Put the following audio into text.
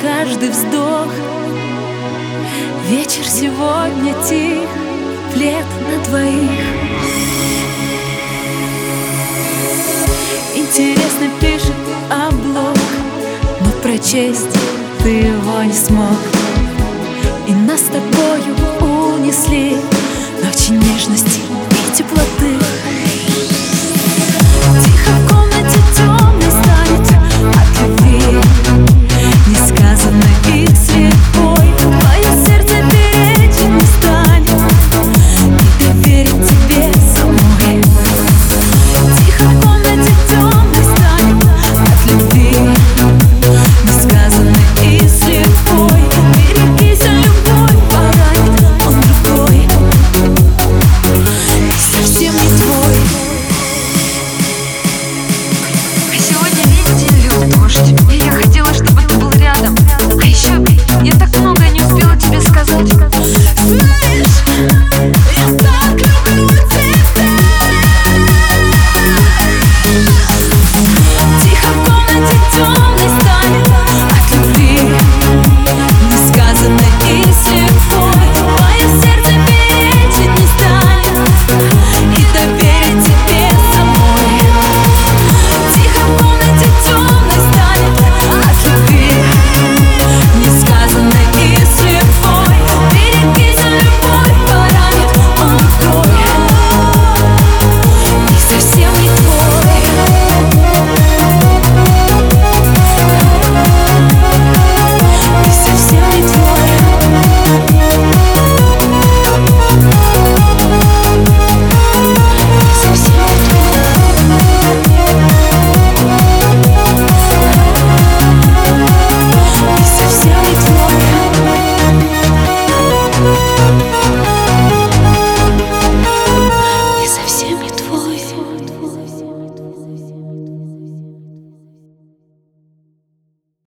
каждый вздох. Вечер сегодня тих, плед на двоих Интересно пишет облог Но прочесть ты его не смог. И нас с тобою унесли Ночи нежности и теплоты.